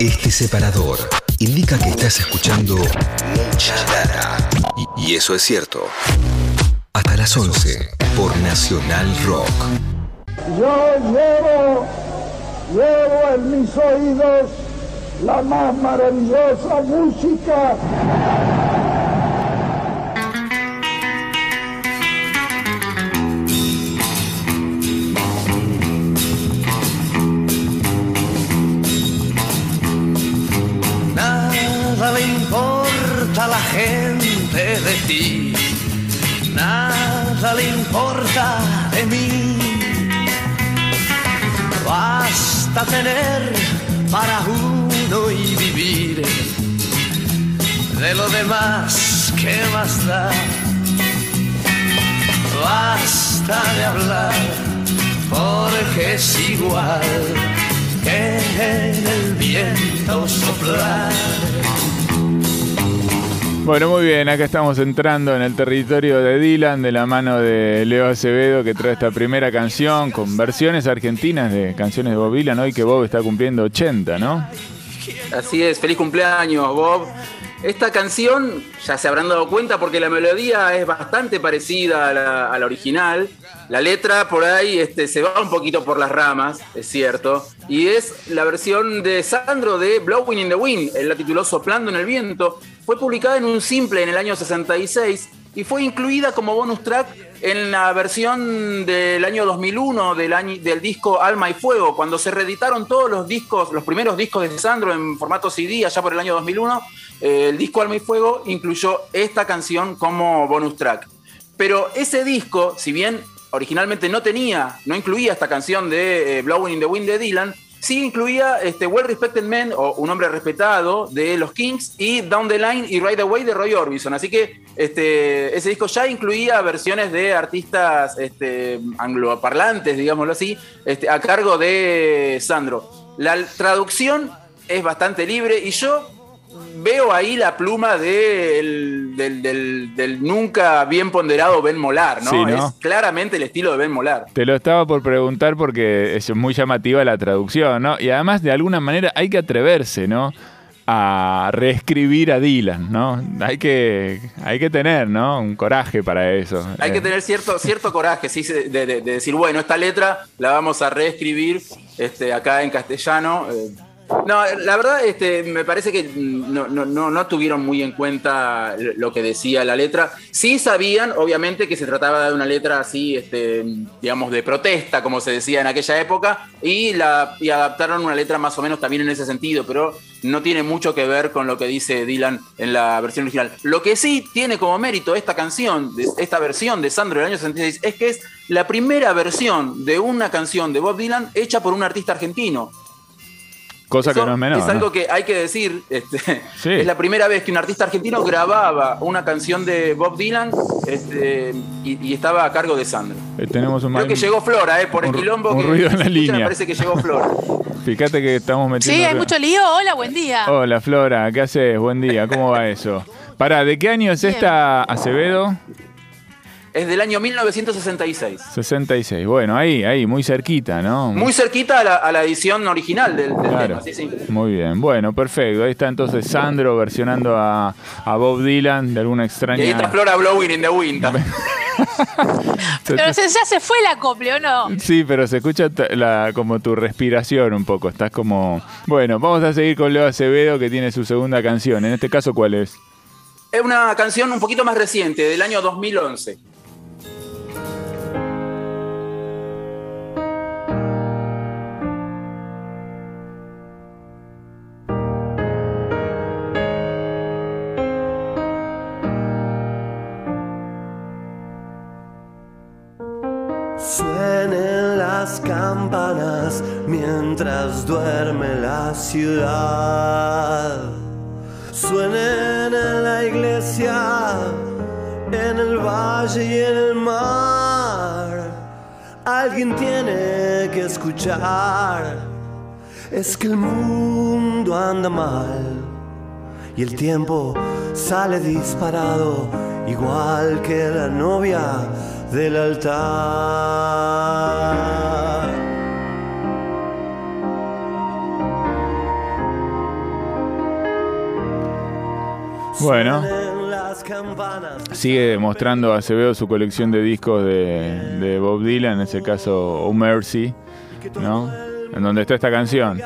Este separador indica que estás escuchando mucha data. Y, y eso es cierto. Hasta las 11 por Nacional Rock. Yo llevo, llevo en mis oídos la más maravillosa música. Nada le importa la gente de ti, nada le importa de mí. Basta tener para uno y vivir. De lo demás, ¿qué más da? Basta de hablar, porque es igual que en el viento soplar. Bueno, muy bien, acá estamos entrando en el territorio de Dylan de la mano de Leo Acevedo que trae esta primera canción con versiones argentinas de canciones de Bob Dylan hoy que Bob está cumpliendo 80, ¿no? Así es, feliz cumpleaños, Bob. Esta canción, ya se habrán dado cuenta porque la melodía es bastante parecida a la, original. La letra por ahí este, se va un poquito por las ramas, es cierto. Y es la versión de Sandro de Blowing in the Wind. Él la tituló Soplando en el Viento. Fue publicada en un simple en el año 66 y fue incluida como bonus track en la versión del año 2001 del, año, del disco Alma y Fuego, cuando se reeditaron todos los discos, los primeros discos de Sandro en formato CD allá por el año 2001, eh, el disco Alma y Fuego incluyó esta canción como bonus track. Pero ese disco, si bien originalmente no tenía, no incluía esta canción de eh, Blowing in the Wind de Dylan, sí incluía este, Well Respected Men, o Un Hombre Respetado, de los Kings, y Down the Line y Right Away de Roy Orbison. Así que este, ese disco ya incluía versiones de artistas este, angloparlantes, digámoslo así, este, a cargo de Sandro. La traducción es bastante libre y yo veo ahí la pluma del, del, del, del nunca bien ponderado Ben Molar, ¿no? Sí, ¿no? Es claramente el estilo de Ben Molar. Te lo estaba por preguntar porque es muy llamativa la traducción, ¿no? Y además, de alguna manera, hay que atreverse, ¿no? A reescribir a Dylan, ¿no? Hay que, hay que tener, ¿no? Un coraje para eso. Hay que Eh, tener cierto, cierto coraje, sí, de, de- de decir, bueno, esta letra la vamos a reescribir este, acá en castellano. eh. No, la verdad, este, me parece que no, no, no, no tuvieron muy en cuenta lo que decía la letra. Sí sabían, obviamente, que se trataba de una letra así, este, digamos, de protesta, como se decía en aquella época, y, la, y adaptaron una letra más o menos también en ese sentido, pero no tiene mucho que ver con lo que dice Dylan en la versión original. Lo que sí tiene como mérito esta canción, esta versión de Sandro del año 66, es que es la primera versión de una canción de Bob Dylan hecha por un artista argentino. Cosa Eso que no es menor. Es algo ¿no? que hay que decir. este, Sí. Es la primera vez que un artista argentino grababa una canción de Bob Dylan este, y, y estaba a cargo de Sandro. Eh, Tenemos un Creo que llegó Flora, eh, por el un- quilombo un que ruido en la escucha, línea. Me parece que llegó Flora. Fíjate que estamos metiendo. Sí, hay mucho lío. Hola, buen día. Hola Flora, ¿qué haces? Buen día, ¿cómo va eso? Pará, ¿de qué año es Bien. esta Acevedo? Es del año 1966. 66. Bueno, ahí, ahí, muy cerquita, ¿no? Muy cerquita a la, a la edición original del, del Claro. tema. Sí, sí. Muy bien, bueno, perfecto. Ahí está entonces Sandro versionando a, a Bob Dylan de alguna Y extraña. ahí está Flora Blowing in the Wind. Pero se- ya se fue la acople, ¿o no? Sí, pero se escucha la, como tu respiración un poco. Estás como. Bueno, vamos a seguir con Leo Acevedo que tiene su segunda canción. En este caso, ¿cuál es? Es una canción un poquito más reciente, del año 2011. Suenen las campanas mientras duerme la ciudad. Suenen en la iglesia, en el valle alguien tiene que escuchar es que el mundo anda mal y el tiempo sale disparado igual que la novia del altar. Bueno sigue mostrando Acevedo su colección de discos de, de Bob Dylan, en ese caso Oh Mercy, ¿no? En donde está esta canción.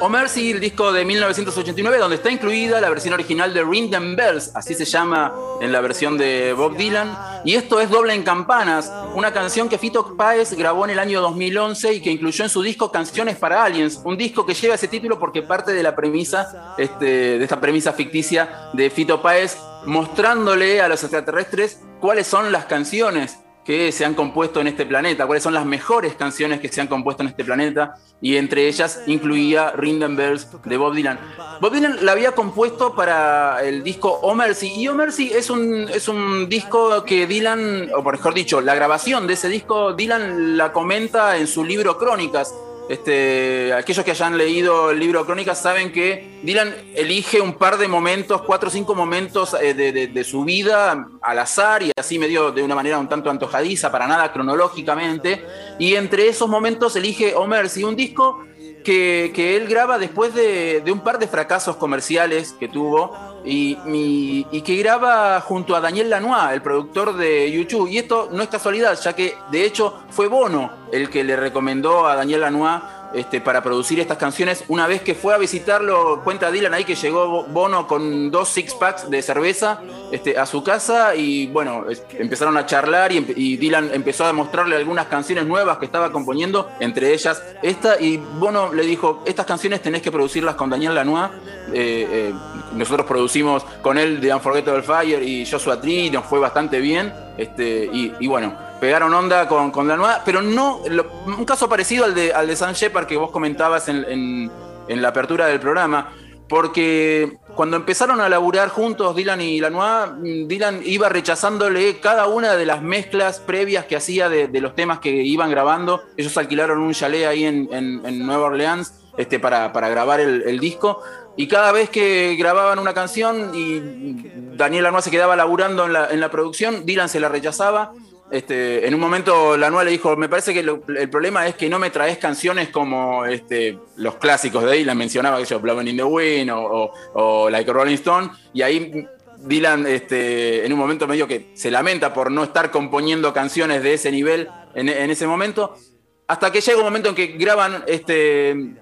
O Mercy, el disco de 1989, donde está incluida la versión original de Ring Them Bells, así se llama en la versión de Bob Dylan. Y esto es Doble en Campanas, una canción que Fito Páez grabó en el año 2011 y que incluyó en su disco Canciones para Aliens, un disco que lleva ese título porque parte de la premisa, este, de esta premisa ficticia de Fito Páez, mostrándole a los extraterrestres cuáles son las canciones que se han compuesto en este planeta, cuáles son las mejores canciones que se han compuesto en este planeta, y entre ellas incluía Ring Bells de Bob Dylan. Bob Dylan la había compuesto para el disco O Mercy, y O Mercy es un, es un disco que Dylan, o mejor dicho, la grabación de ese disco, Dylan la comenta en su libro Crónicas, este, aquellos que hayan leído el libro Crónicas saben que Dylan elige un par de momentos, cuatro o cinco momentos eh, de, su vida al azar y así medio de una manera un tanto antojadiza, para nada cronológicamente. Y entre esos momentos elige Homer, y un disco que, él graba después de, un par de fracasos comerciales que tuvo y, y, que graba junto a Daniel Lanois, el productor de YouTube. Y esto no es casualidad, ya que de hecho fue Bono el que le recomendó a Daniel Lanois este, para producir estas canciones. Una vez que fue a visitarlo, cuenta Dylan ahí que llegó Bono con dos six packs de cerveza este, a su casa y bueno, empezaron a charlar y, Dylan empezó a mostrarle algunas canciones nuevas que estaba componiendo, entre ellas esta, y Bono le dijo, estas canciones tenés que producirlas con Daniel Lanois. Eh, eh, nosotros producimos con él The Unforgettable Fire y Joshua Tree, nos fue bastante bien. Este, y bueno, pegaron onda con, con la nueva, pero no, un caso parecido al de, al de San Shepard que vos comentabas en, la apertura del programa, porque cuando empezaron a laburar juntos Dylan y Lanois, Dylan iba rechazándole cada una de las mezclas previas que hacía de, los temas que iban grabando. Ellos alquilaron un chalet ahí en, Nueva Orleans este, para, grabar el, disco. Y cada vez que grababan una canción y Daniel Lanois se quedaba laburando en la, en la producción, Dylan se la rechazaba este, en un momento la le dijo, me parece que el problema es que no me traes canciones como este, los clásicos de Dylan, mencionaba que yo, Blowing in the Wind o, Like a Rolling Stone, y ahí Dylan este, en un momento medio que se lamenta por no estar componiendo canciones de ese nivel en, ese momento, hasta que llega un momento en que graban, este,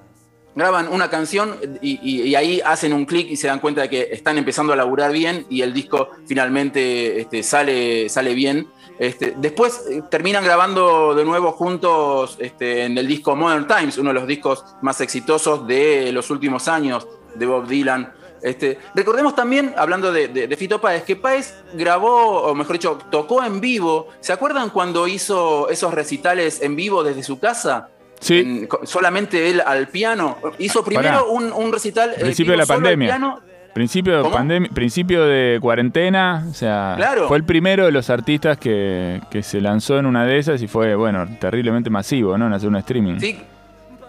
graban una canción y, ahí hacen un clic y se dan cuenta de que están empezando a laburar bien y el disco finalmente este, sale, sale bien. Este, después eh, terminan grabando de nuevo juntos este, en el disco Modern Times, uno de los discos más exitosos de los últimos años de Bob Dylan. Este, recordemos también, hablando de, Fito Páez, que Páez grabó, o mejor dicho, tocó en vivo. ¿Se acuerdan cuando hizo esos recitales en vivo desde su casa? Sí. solamente él al piano. Hizo primero un, recital. principio de la pandemia. Principio de, pandemia, principio de cuarentena, o sea, fue el primero de los artistas que, se lanzó en una de esas y fue, bueno, terriblemente masivo, ¿no? En hacer un streaming. Sí,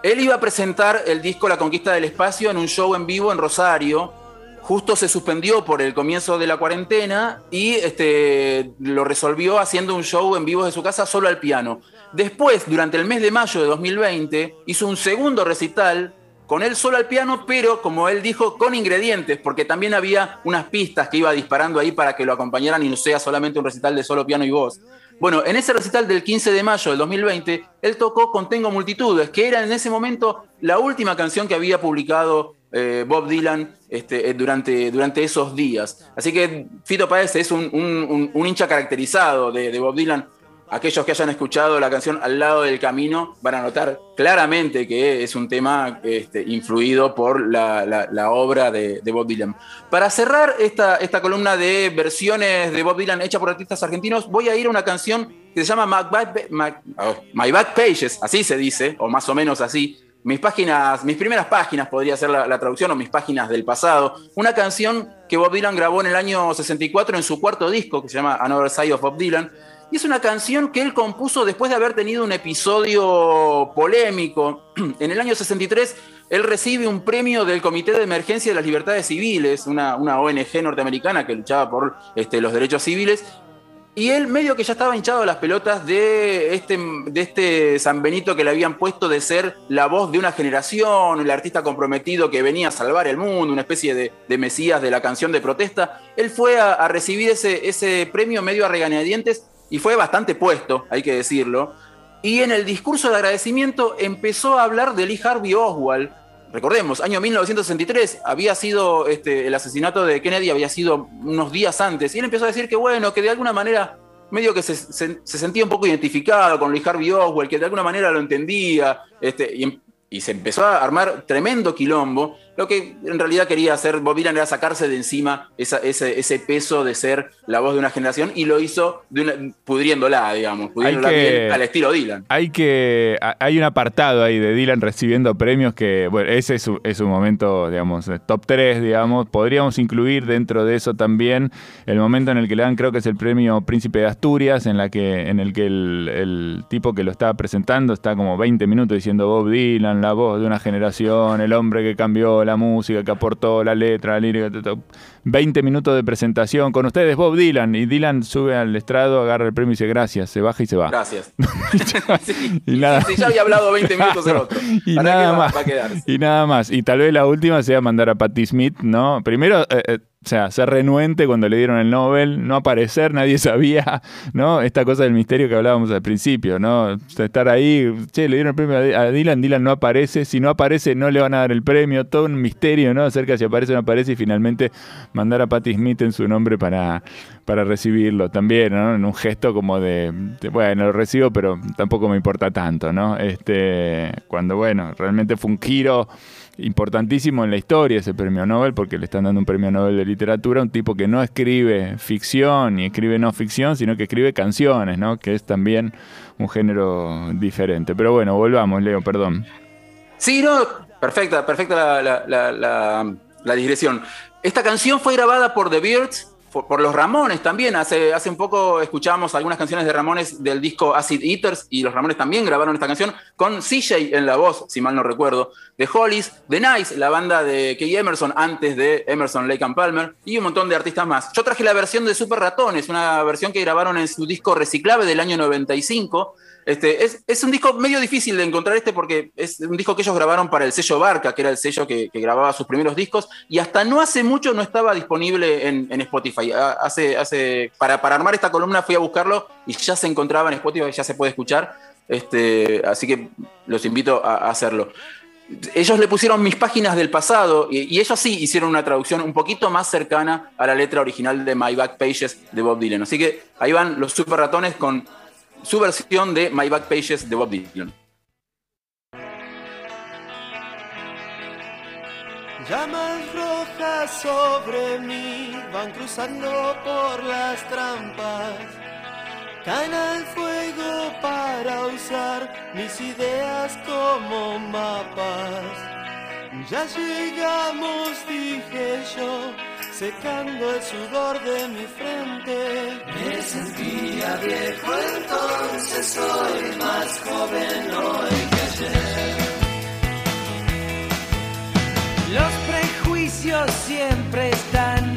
él iba a presentar el disco La Conquista del Espacio en un show en vivo en Rosario. Justo se suspendió por el comienzo de la cuarentena y este, lo resolvió haciendo un show en vivo de su casa solo al piano. Después, durante el mes de mayo de 2020, hizo un segundo recital con él solo al piano, pero como él dijo, con ingredientes, porque también había unas pistas que iba disparando ahí para que lo acompañaran y no sea solamente un recital de solo piano y voz. Bueno, en ese recital del 15 de mayo del 2020, él tocó Contengo Multitudes, que era en ese momento la última canción que había publicado eh, Bob Dylan este, eh, durante, durante esos días. Así que Fito Páez es un, hincha caracterizado de Bob Dylan aquellos que hayan escuchado la canción Al lado del camino van a notar claramente que es un tema este, influido por la, obra de, Bob Dylan. Para cerrar esta, esta columna de versiones de Bob Dylan hecha por artistas argentinos, voy a ir a una canción que se llama oh, My, Back Pages, así se dice, o más o menos así. Mis páginas, mis primeras páginas podría ser la, la traducción, o mis páginas del pasado. Una canción que Bob Dylan grabó en el año 64 en su cuarto disco, que se llama Another Side of Bob Dylan, y es una canción que él compuso después de haber tenido un episodio polémico. En el año 63, él recibe un premio del Comité de Emergencia de las Libertades Civiles, una, una ONG norteamericana que luchaba por este, los derechos civiles. Y él medio que ya estaba hinchado las pelotas de este, de este San Benito que le habían puesto de ser la voz de una generación, el artista comprometido que venía a salvar el mundo, una especie de, mesías de la canción de protesta. Él fue a, recibir ese, ese premio medio a regañadientes y fue bastante puesto, hay que decirlo. Y en el discurso de agradecimiento empezó a hablar de Lee Harvey Oswald, recordemos, año 1963, había sido, este, el asesinato de Kennedy había sido unos días antes, y él empezó a decir que bueno, que de alguna manera medio que se, sentía un poco identificado con Lee Harvey Oswald, que de alguna manera lo entendía, este, y, y se empezó a armar tremendo quilombo, lo que en realidad quería hacer Bob Dylan era sacarse de encima ese, peso de ser la voz de una generación y lo hizo pudriéndola, digamos, pudriéndola bien al estilo Dylan. Hay que hay un apartado ahí de Dylan recibiendo premios que, bueno, ese es un momento, digamos, top 3, digamos. Podríamos incluir dentro de eso también el momento en el que le dan, creo que es el premio Príncipe de Asturias, en, la que, en el que el, el tipo que lo estaba presentando está como 20 minutos diciendo Bob Dylan, la voz de una generación, el hombre que cambió la música, que aportó la letra, la lírica, 20 minutos de presentación con ustedes, Bob Dylan. Y Dylan sube al estrado, agarra el premio y dice gracias, se baja y se va. Gracias. y nada. Si ya había hablado 20 minutos el otro. Y nada más. y nada más. Y tal vez la última sea mandar a Patti Smith, ¿no? Primero, eh, eh, o sea, ser renuente cuando le dieron el Nobel, no aparecer, nadie sabía, ¿no? Esta cosa del misterio que hablábamos al principio, ¿no? estar ahí, che, le dieron el premio a Dylan, Dylan no aparece, si no aparece no le van a dar el premio, todo un misterio, ¿no? Acerca si aparece o no aparece y finalmente mandar a Patti Smith en su nombre para, para recibirlo también, ¿no? En un gesto como de, de, bueno, lo recibo, pero tampoco me importa tanto, ¿no? Este, cuando, bueno, realmente fue un giro importantísimo en la historia ese premio Nobel, porque le están dando un premio Nobel de literatura a un tipo que no escribe ficción ni escribe no ficción, sino que escribe canciones, ¿no? Que es también un género diferente. Pero bueno, volvamos, Leo, perdón. Sí, no, perfecta, perfecta la, la, la, la digresión. Esta canción fue grabada por The Birds por, los Ramones también. Hace, hace un poco escuchábamos algunas canciones de Ramones del disco Acid Eaters y los Ramones también grabaron esta canción con CJ en la voz, si mal no recuerdo, de Hollies, de Nice, la banda de Key Emerson antes de Emerson, Lake and Palmer y un montón de artistas más. Yo traje la versión de Super Ratones, una versión que grabaron en su disco Reciclave del año 95 este, es, un disco medio difícil de encontrar este porque es un disco que ellos grabaron para el sello Barca, que era el sello que, grababa sus primeros discos, y hasta no hace mucho no estaba disponible en, Spotify. Hace, para, armar esta columna fui a buscarlo y ya se encontraba en Spotify, ya se puede escuchar. Este, así que los invito a, hacerlo. Ellos le pusieron mis páginas del pasado y, y, ellos sí hicieron una traducción un poquito más cercana a la letra original de My Back Pages de Bob Dylan. Así que ahí van los super ratones con su versión de My Back Pages de Bob Dylan. Llamas rojas sobre mí van cruzando por las trampas. Caen al fuego para usar mis ideas como mapas. Ya llegamos, dije yo secando el sudor de mi frente. Me sentía viejo entonces, soy más joven hoy que ayer. Los prejuicios siempre están,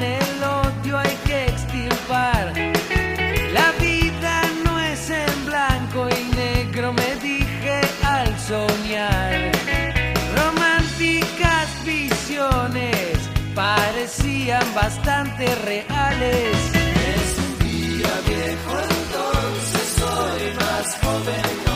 bastante reales. Es un día viejo, entonces soy más joven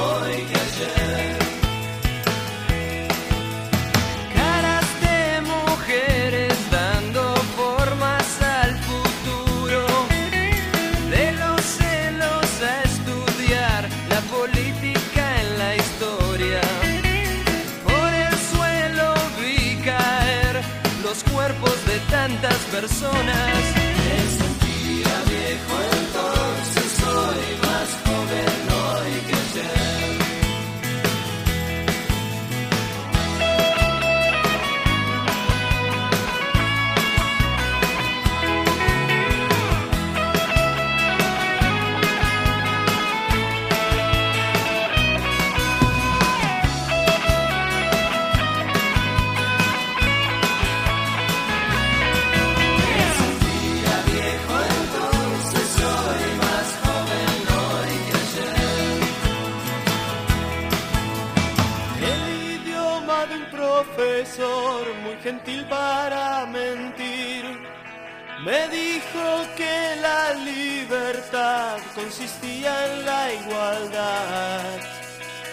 Me dijo que la libertad consistía en la igualdad.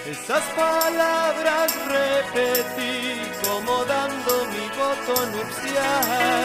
Esas palabras repetí como dando mi voto nupcial.